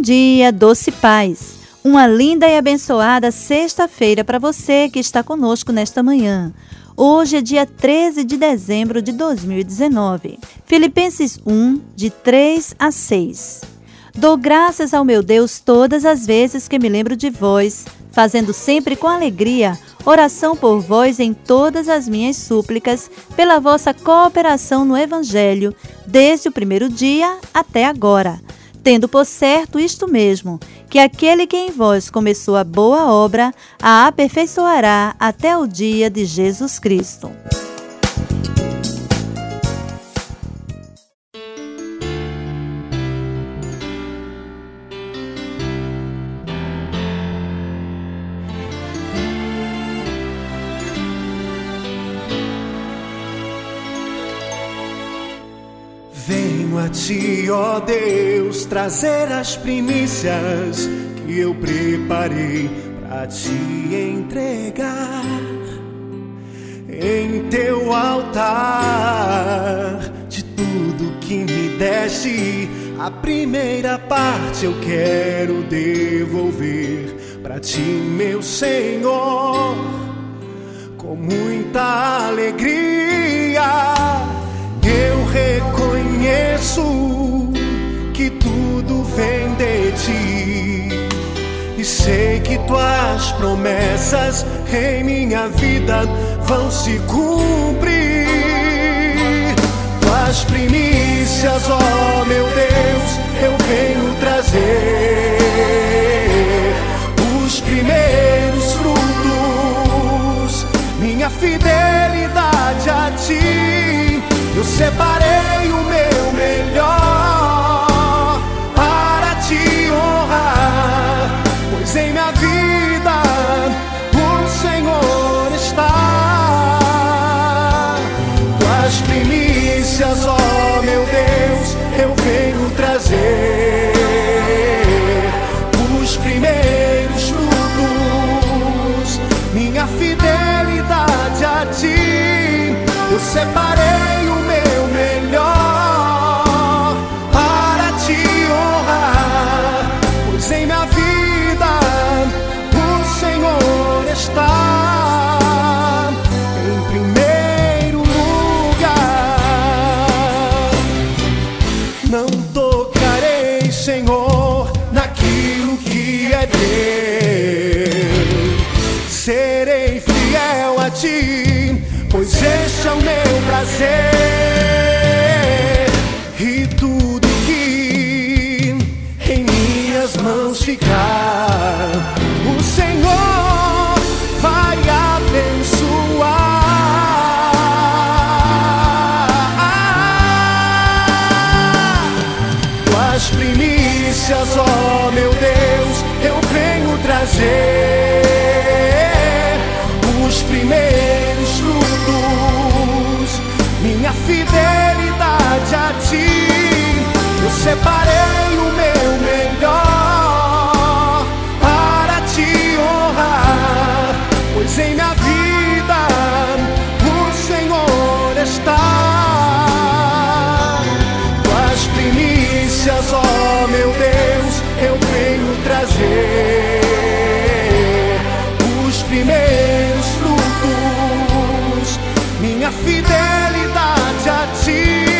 Bom dia, doce paz. Uma linda e abençoada sexta-feira para você que está conosco nesta manhã. Hoje é dia 13 de dezembro de 2019. Filipenses 1, de 3 a 6. Dou graças ao meu Deus todas as vezes que me lembro de vós, fazendo sempre com alegria oração por vós em todas as minhas súplicas, pela vossa cooperação no Evangelho, desde o primeiro dia até agora tendo por certo isto mesmo, que aquele que em vós começou a boa obra, a aperfeiçoará até o dia de Jesus Cristo. Ó Deus, trazer as primícias que eu preparei para te entregar em teu altar. De tudo que me deste, a primeira parte eu quero devolver para ti, meu Senhor, com muita alegria eu reconheço que tudo vem de ti. E sei que tuas promessas em minha vida vão se cumprir. Tuas primícias, ó oh meu Deus, eu venho trazer. Os primeiros frutos, minha fidelidade a ti eu separei o meu melhor este é o meu prazer. E tudo que em minhas mãos ficar, separei o meu melhor para te honrar, pois em minha vida o Senhor está. Tuas primícias, ó meu Deus, eu venho trazer os primeiros frutos, minha fidelidade a ti.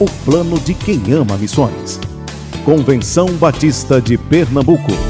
o plano de quem ama missões. Convenção Batista de Pernambuco.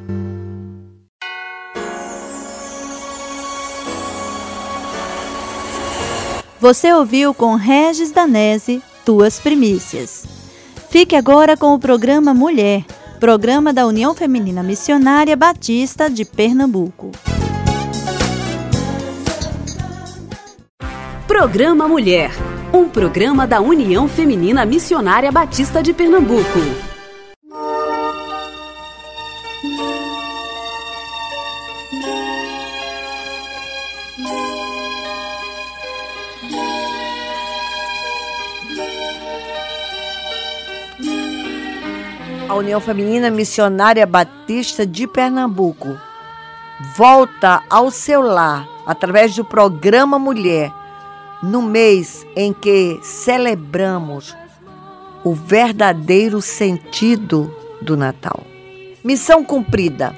Você ouviu com Regis Danese Tuas Primícias. Fique agora com o programa Mulher, programa da União Feminina Missionária Batista de Pernambuco. Programa Mulher, um programa da União Feminina Missionária Batista de Pernambuco. A União Feminina Missionária Batista de Pernambuco volta ao seu lar através do programa Mulher, no mês em que celebramos o verdadeiro sentido do Natal. Missão cumprida.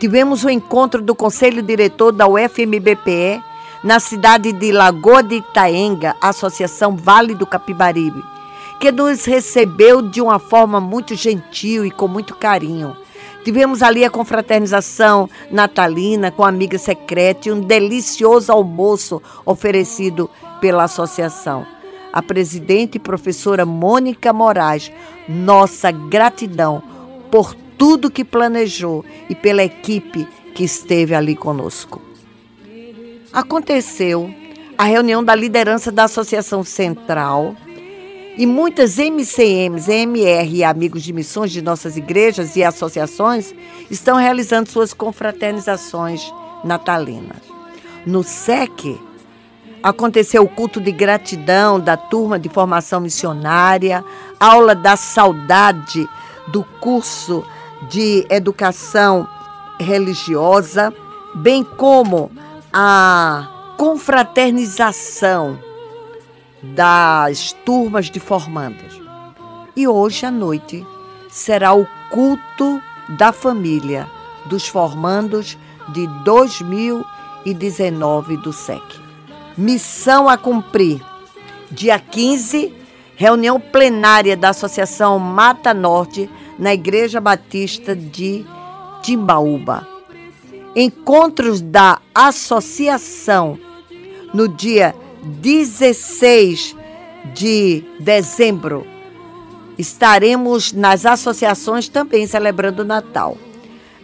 Tivemos o encontro do Conselho Diretor da UFMBPE na cidade de Lagoa de Itaenga, Associação Vale do Capibaribe que nos recebeu de uma forma muito gentil e com muito carinho. Tivemos ali a confraternização natalina com a amiga secreta e um delicioso almoço oferecido pela associação. A presidente e professora Mônica Moraes, nossa gratidão por tudo que planejou e pela equipe que esteve ali conosco. Aconteceu a reunião da liderança da Associação Central e muitas MCMs, MR e amigos de missões de nossas igrejas e associações estão realizando suas confraternizações natalinas. No SEC, aconteceu o culto de gratidão da turma de formação missionária, aula da saudade do curso de educação religiosa, bem como a confraternização das turmas de formandas. E hoje à noite será o culto da família dos formandos de 2019 do SEC. Missão a cumprir. Dia 15, reunião plenária da Associação Mata Norte na Igreja Batista de Timbaúba. Encontros da associação no dia 16 de dezembro, estaremos nas associações também celebrando o Natal.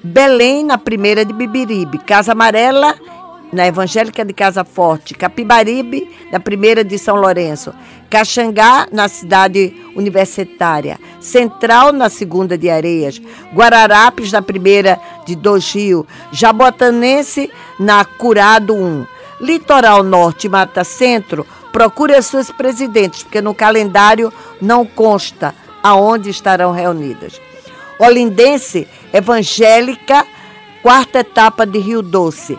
Belém, na primeira de Bibiribe. Casa Amarela, na Evangélica de Casa Forte. Capibaribe, na primeira de São Lourenço. Caxangá, na cidade universitária. Central, na segunda de Areias. Guararapes, na primeira de Dois Rio. Jabotanense, na Curado 1. Litoral Norte e Mata Centro, procure as suas presidentes, porque no calendário não consta aonde estarão reunidas. Olindense, Evangélica, quarta etapa de Rio Doce.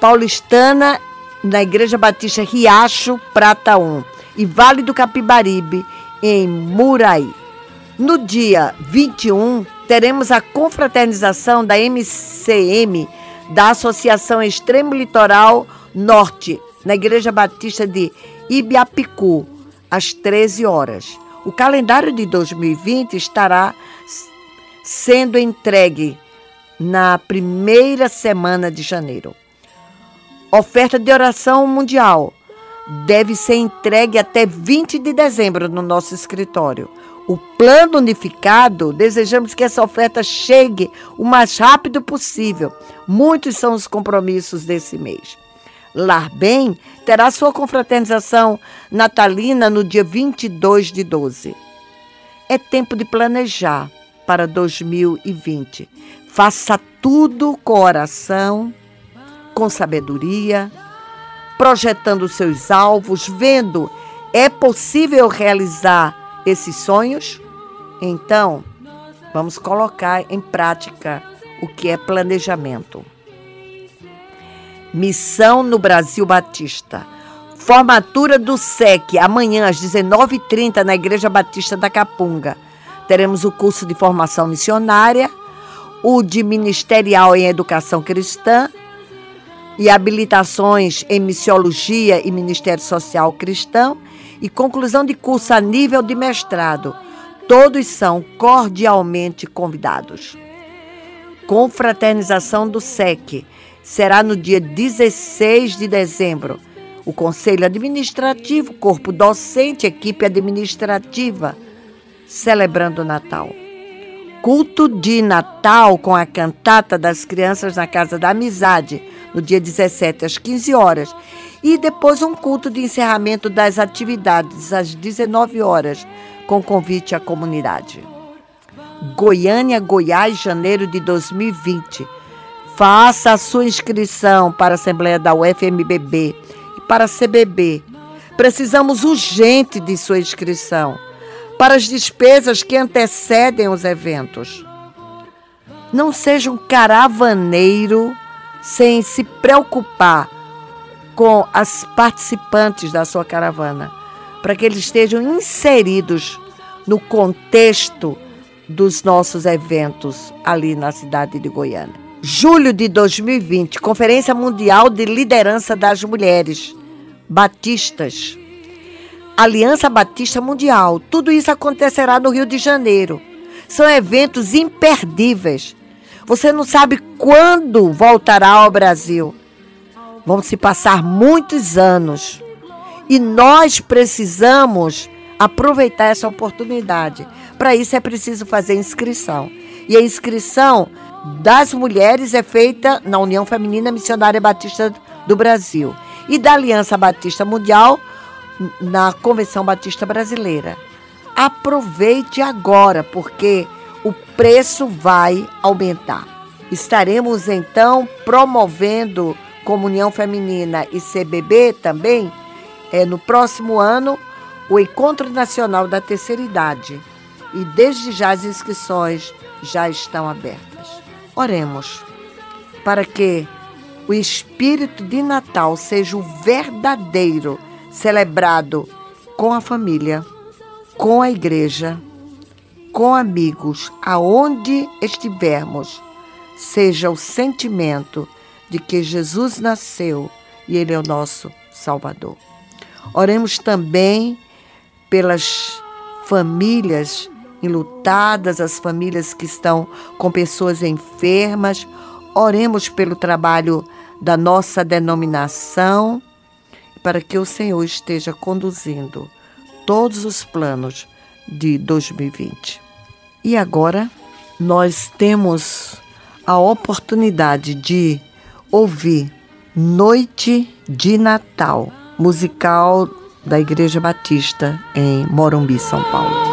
Paulistana, na Igreja Batista Riacho, Prata 1. E Vale do Capibaribe, em Muraí. No dia 21, teremos a confraternização da MCM, da Associação Extremo Litoral Norte, na Igreja Batista de Ibiapicu, às 13 horas. O calendário de 2020 estará sendo entregue na primeira semana de janeiro. Oferta de oração mundial deve ser entregue até 20 de dezembro no nosso escritório. o plano unificado, desejamos que essa oferta chegue o mais rápido possível. Muitos são os compromissos desse mês. Lar Bem terá sua confraternização natalina no dia 22 de 12. É tempo de planejar para 2020. Faça tudo com oração, com sabedoria, projetando seus alvos, vendo é possível realizar esses sonhos? Então, vamos colocar em prática o que é planejamento. Missão no Brasil Batista. Formatura do SEC, amanhã às 19h30 na Igreja Batista da Capunga. Teremos o curso de formação missionária, o de ministerial em educação cristã e habilitações em missiologia e ministério social cristão e conclusão de curso a nível de mestrado. Todos são cordialmente convidados. Confraternização do SEC será no dia 16 de dezembro. O Conselho Administrativo, Corpo Docente, Equipe Administrativa, celebrando o Natal. Culto de Natal com a cantata das crianças na Casa da Amizade, no dia 17 às 15 horas. E depois um culto de encerramento das atividades às 19 horas, com convite à comunidade. Goiânia, Goiás, janeiro de 2020. Faça a sua inscrição para a Assembleia da UFMBB e para a CBB. Precisamos urgente de sua inscrição para as despesas que antecedem os eventos. Não seja um caravaneiro sem se preocupar com as participantes da sua caravana, para que eles estejam inseridos no contexto dos nossos eventos ali na cidade de Goiânia. Julho de 2020, Conferência Mundial de Liderança das Mulheres Batistas. Aliança Batista Mundial. Tudo isso acontecerá no Rio de Janeiro. São eventos imperdíveis. Você não sabe quando voltará ao Brasil. Vão se passar muitos anos. E nós precisamos aproveitar essa oportunidade. Para isso é preciso fazer inscrição. E a inscrição das mulheres é feita na União Feminina Missionária Batista do Brasil e da Aliança Batista Mundial na Convenção Batista Brasileira. Aproveite agora, porque o preço vai aumentar. Estaremos então promovendo Comunhão Feminina e CBB também é, no próximo ano o Encontro Nacional da Terceira Idade. E desde já as inscrições já estão abertas. Oremos para que o espírito de Natal seja o verdadeiro celebrado com a família, com a igreja, com amigos, aonde estivermos, seja o sentimento de que Jesus nasceu e Ele é o nosso Salvador. Oremos também pelas famílias enlutadas, as famílias que estão com pessoas enfermas. Oremos pelo trabalho da nossa denominação, para que o Senhor esteja conduzindo todos os planos de 2020. E agora nós temos a oportunidade de ouvir Noite de Natal, musical da Igreja Batista em Morumbi, São Paulo.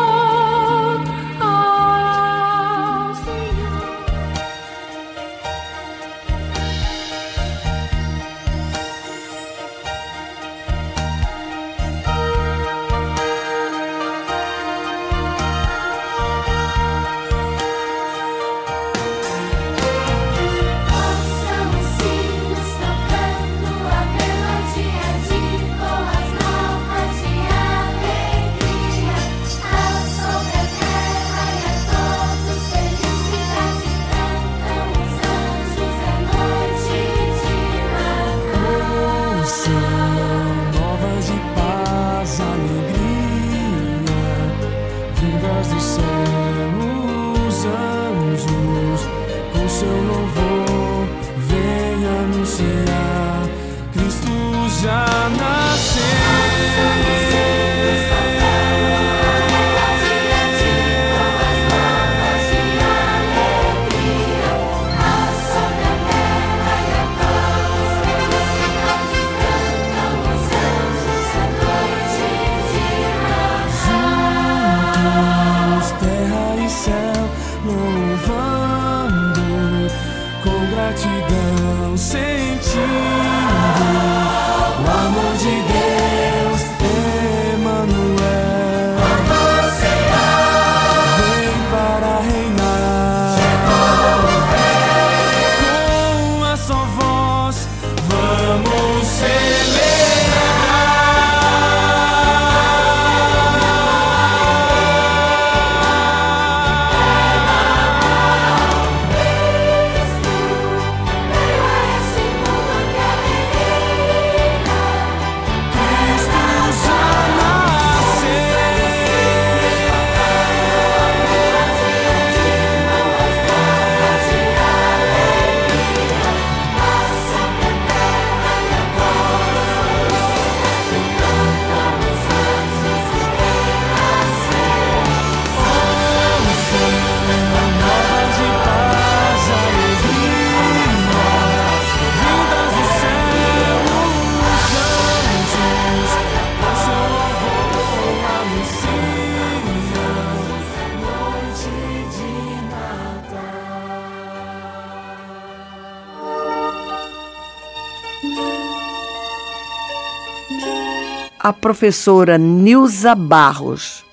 A professora Nilza Barros,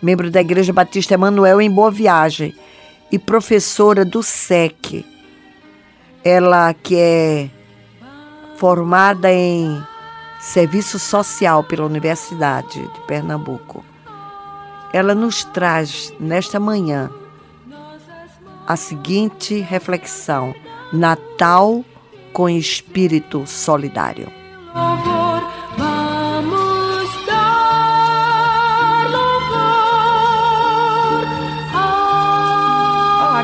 membro da Igreja Batista Emanuel em Boa Viagem e professora do SEC. Ela que é formada em serviço social pela Universidade de Pernambuco. Ela nos traz nesta manhã a seguinte reflexão: Natal com espírito solidário. louvor,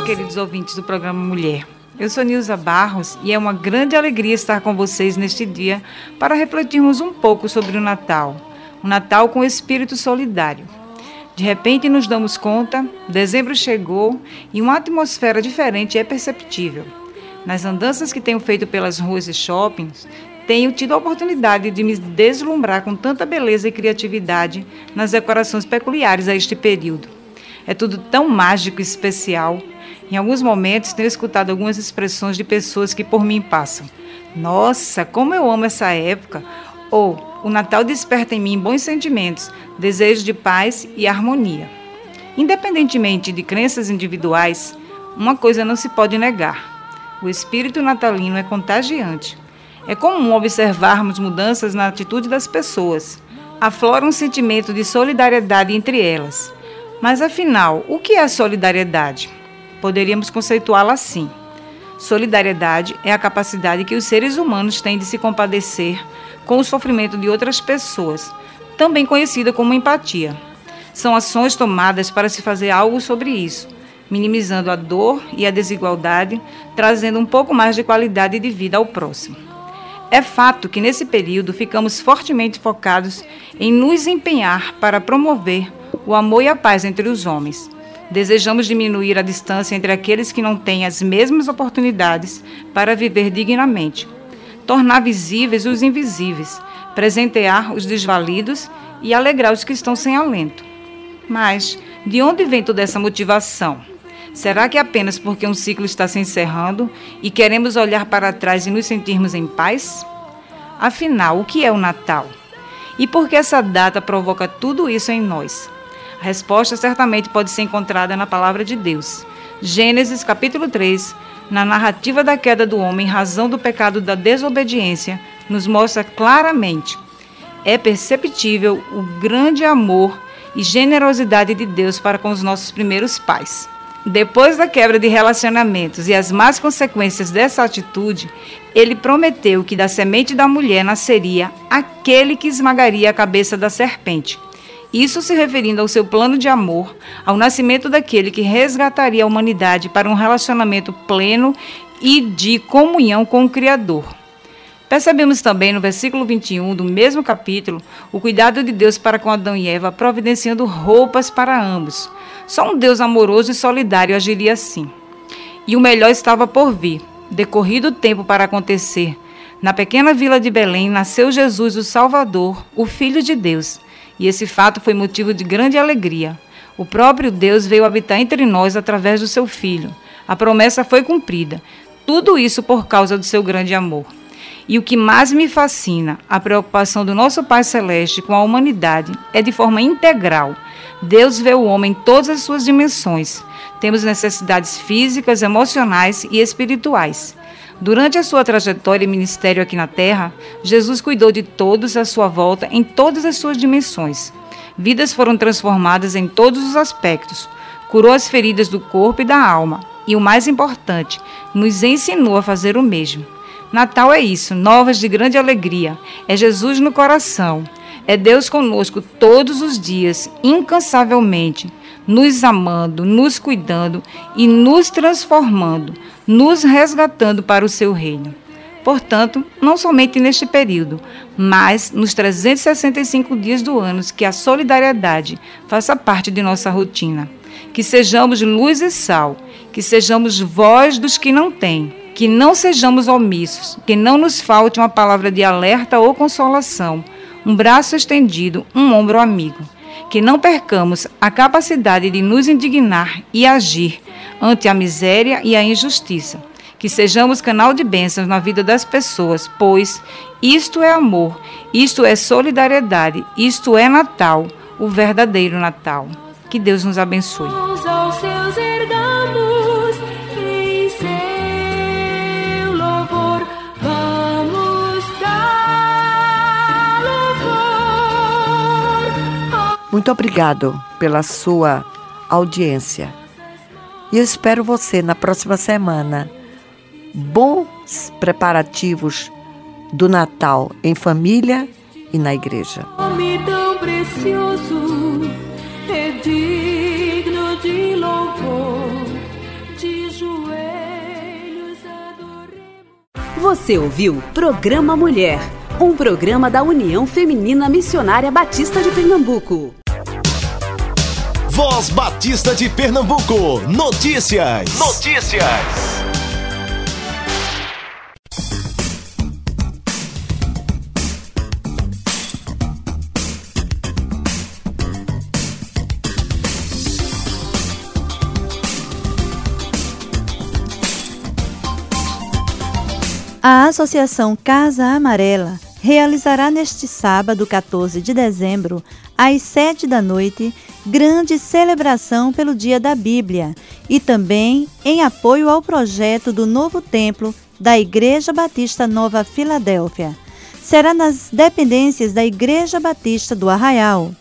queridos ouvintes do programa Mulher. Eu sou Nilza Barros e é uma grande alegria estar com vocês neste dia para refletirmos um pouco sobre o Natal. Um Natal com espírito solidário. De repente nos damos conta, dezembro chegou e uma atmosfera diferente é perceptível. Nas andanças que tenho feito pelas ruas e shoppings, tenho tido a oportunidade de me deslumbrar com tanta beleza e criatividade nas decorações peculiares a este período. É tudo tão mágico e especial. Em alguns momentos tenho escutado algumas expressões de pessoas que por mim passam. Nossa, como eu amo essa época! Ou o Natal desperta em mim bons sentimentos, desejos de paz e harmonia. Independentemente de crenças individuais, uma coisa não se pode negar: o espírito natalino é contagiante. É comum observarmos mudanças na atitude das pessoas. Aflora um sentimento de solidariedade entre elas. Mas afinal, o que é solidariedade? Poderíamos conceituá-la assim. Solidariedade é a capacidade que os seres humanos têm de se compadecer com o sofrimento de outras pessoas, também conhecida como empatia. São ações tomadas para se fazer algo sobre isso, minimizando a dor e a desigualdade, trazendo um pouco mais de qualidade de vida ao próximo. É fato que nesse período ficamos fortemente focados em nos empenhar para promover o amor e a paz entre os homens. Desejamos diminuir a distância entre aqueles que não têm as mesmas oportunidades para viver dignamente, tornar visíveis os invisíveis, presentear os desvalidos e alegrar os que estão sem alento. Mas de onde vem toda essa motivação? Será que é apenas porque um ciclo está se encerrando e queremos olhar para trás e nos sentirmos em paz? Afinal, o que é o Natal? E por que essa data provoca tudo isso em nós? A resposta certamente pode ser encontrada na palavra de Deus. Gênesis capítulo 3, na narrativa da queda do homem em razão do pecado da desobediência, nos mostra claramente. É perceptível o grande amor e generosidade de Deus para com os nossos primeiros pais. Depois da quebra de relacionamentos e as más consequências dessa atitude, ele prometeu que da semente da mulher nasceria aquele que esmagaria a cabeça da serpente. Isso se referindo ao seu plano de amor, ao nascimento daquele que resgataria a humanidade para um relacionamento pleno e de comunhão com o Criador. Percebemos também no versículo 21 do mesmo capítulo o cuidado de Deus para com Adão e Eva, providenciando roupas para ambos. Só um Deus amoroso e solidário agiria assim. E o melhor estava por vir. Decorrido o tempo para acontecer, na pequena vila de Belém nasceu Jesus, o Salvador, o Filho de Deus. E esse fato foi motivo de grande alegria. O próprio Deus veio habitar entre nós através do seu Filho. A promessa foi cumprida. Tudo isso por causa do seu grande amor. E o que mais me fascina, a preocupação do nosso Pai Celeste com a humanidade é de forma integral. Deus vê o homem em todas as suas dimensões. Temos necessidades físicas, emocionais e espirituais. Durante a sua trajetória e ministério aqui na Terra, Jesus cuidou de todos à sua volta em todas as suas dimensões. Vidas foram transformadas em todos os aspectos. Curou as feridas do corpo e da alma. E o mais importante, nos ensinou a fazer o mesmo. Natal é isso, novas de grande alegria. É Jesus no coração. É Deus conosco todos os dias, incansavelmente, nos amando, nos cuidando e nos transformando, nos resgatando para o seu reino. Portanto, não somente neste período, mas nos 365 dias do ano que a solidariedade faça parte de nossa rotina. Que sejamos luz e sal, que sejamos voz dos que não têm que não sejamos omissos, que não nos falte uma palavra de alerta ou consolação, um braço estendido, um ombro amigo. Que não percamos a capacidade de nos indignar e agir ante a miséria e a injustiça. Que sejamos canal de bênçãos na vida das pessoas, pois isto é amor, isto é solidariedade, isto é Natal, o verdadeiro Natal. Que Deus nos abençoe. Muito obrigado pela sua audiência. E eu espero você na próxima semana. Bons preparativos do Natal em família e na igreja. tão precioso é digno de louvor, de joelhos adoremos. Você ouviu Programa Mulher, um programa da União Feminina Missionária Batista de Pernambuco. Voz Batista de Pernambuco. Notícias. Notícias. A Associação Casa Amarela realizará neste sábado, 14 de dezembro, às sete da noite, grande celebração pelo Dia da Bíblia e também em apoio ao projeto do novo templo da Igreja Batista Nova Filadélfia. Será nas dependências da Igreja Batista do Arraial.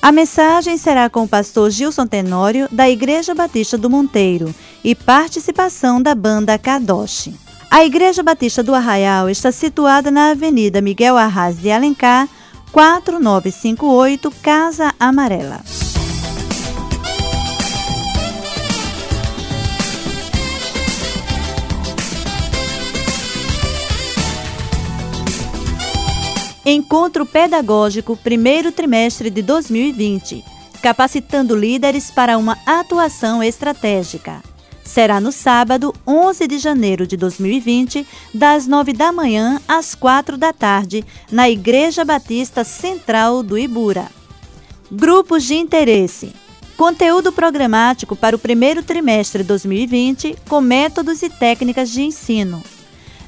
A mensagem será com o pastor Gilson Tenório, da Igreja Batista do Monteiro, e participação da banda Kadosh. A Igreja Batista do Arraial está situada na Avenida Miguel Arras de Alencar, 4958, Casa Amarela. Encontro Pedagógico primeiro trimestre de 2020, capacitando líderes para uma atuação estratégica. Será no sábado, 11 de janeiro de 2020, das 9 da manhã às 4 da tarde, na Igreja Batista Central do Ibura. Grupos de interesse. Conteúdo programático para o primeiro trimestre de 2020 com métodos e técnicas de ensino.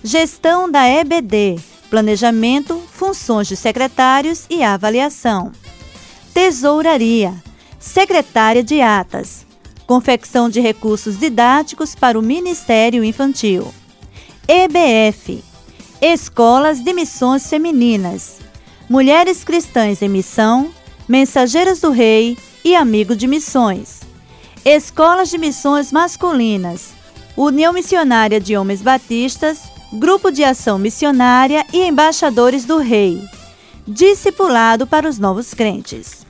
Gestão da EBD planejamento, funções de secretários e avaliação. Tesouraria, secretária de atas, confecção de recursos didáticos para o Ministério Infantil. EBF, Escolas de Missões Femininas, Mulheres Cristãs em Missão, Mensageiras do Rei e Amigo de Missões. Escolas de Missões Masculinas, União Missionária de Homens Batistas, Grupo de Ação Missionária e Embaixadores do Rei. Discipulado para os novos crentes.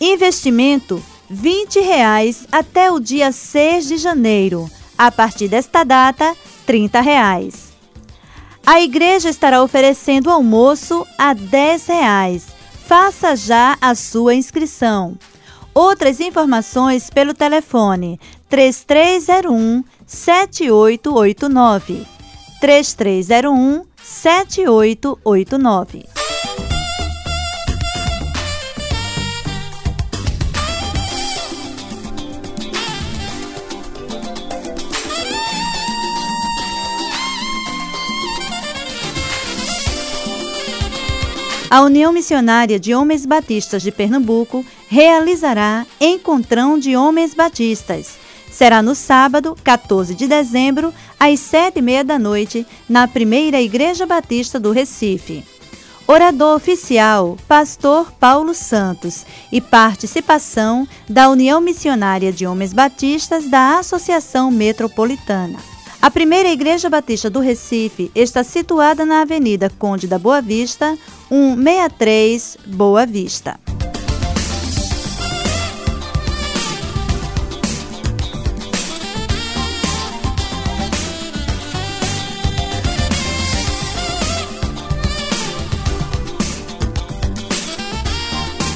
Investimento 20 reais até o dia 6 de janeiro. A partir desta data, 30 reais. A igreja estará oferecendo almoço a 10 reais. Faça já a sua inscrição. Outras informações pelo telefone 3301 7889. 3301 7889. A União Missionária de Homens Batistas de Pernambuco realizará Encontrão de Homens Batistas. Será no sábado, 14 de dezembro, às sete e meia da noite, na primeira Igreja Batista do Recife. Orador oficial, Pastor Paulo Santos, e participação da União Missionária de Homens Batistas da Associação Metropolitana. A primeira Igreja Batista do Recife está situada na Avenida Conde da Boa Vista, 163 Boa Vista.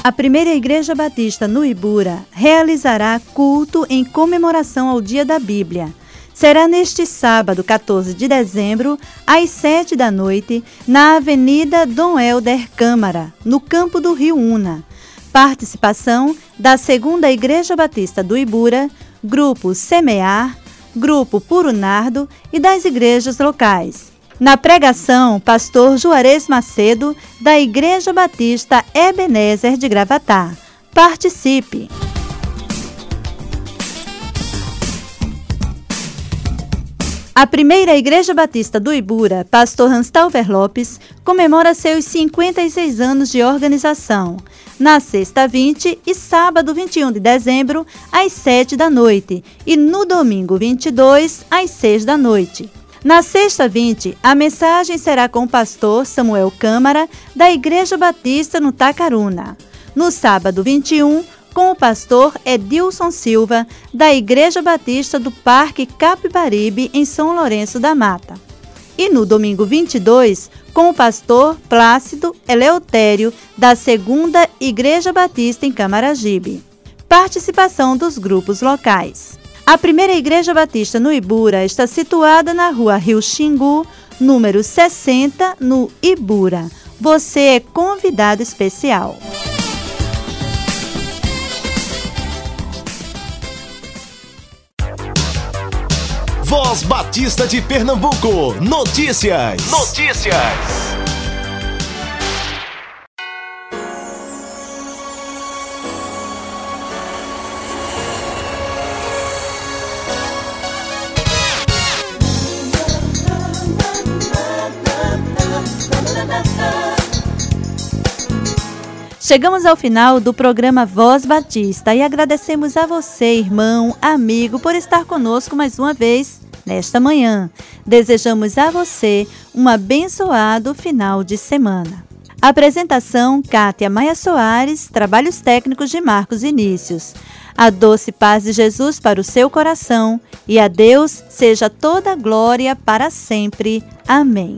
A primeira Igreja Batista no Ibura realizará culto em comemoração ao Dia da Bíblia. Será neste sábado, 14 de dezembro, às 7 da noite, na Avenida Dom Helder Câmara, no campo do Rio Una. Participação da Segunda Igreja Batista do Ibura, Grupo Semear, Grupo Puro Nardo e das igrejas locais. Na pregação, pastor Juarez Macedo, da Igreja Batista Ebenezer de Gravatá. Participe! A primeira Igreja Batista do Ibura, pastor Hanstalver Lopes, comemora seus 56 anos de organização. Na sexta 20 e sábado 21 de dezembro, às 7 da noite, e no domingo 22, às 6 da noite. Na sexta 20, a mensagem será com o pastor Samuel Câmara, da Igreja Batista no Tacaruna. No sábado 21, com o pastor Edilson Silva, da Igreja Batista do Parque Capibaribe, em São Lourenço da Mata. E no domingo 22, com o pastor Plácido Eleutério, da Segunda Igreja Batista em Camaragibe. Participação dos grupos locais. A primeira Igreja Batista no Ibura está situada na rua Rio Xingu, número 60, no Ibura. Você é convidado especial. Voz Batista de Pernambuco. Notícias. Notícias. Chegamos ao final do programa Voz Batista e agradecemos a você, irmão, amigo, por estar conosco mais uma vez nesta manhã. Desejamos a você um abençoado final de semana. Apresentação: Kátia Maia Soares, trabalhos técnicos de Marcos Inícios. A doce paz de Jesus para o seu coração e a Deus seja toda glória para sempre. Amém.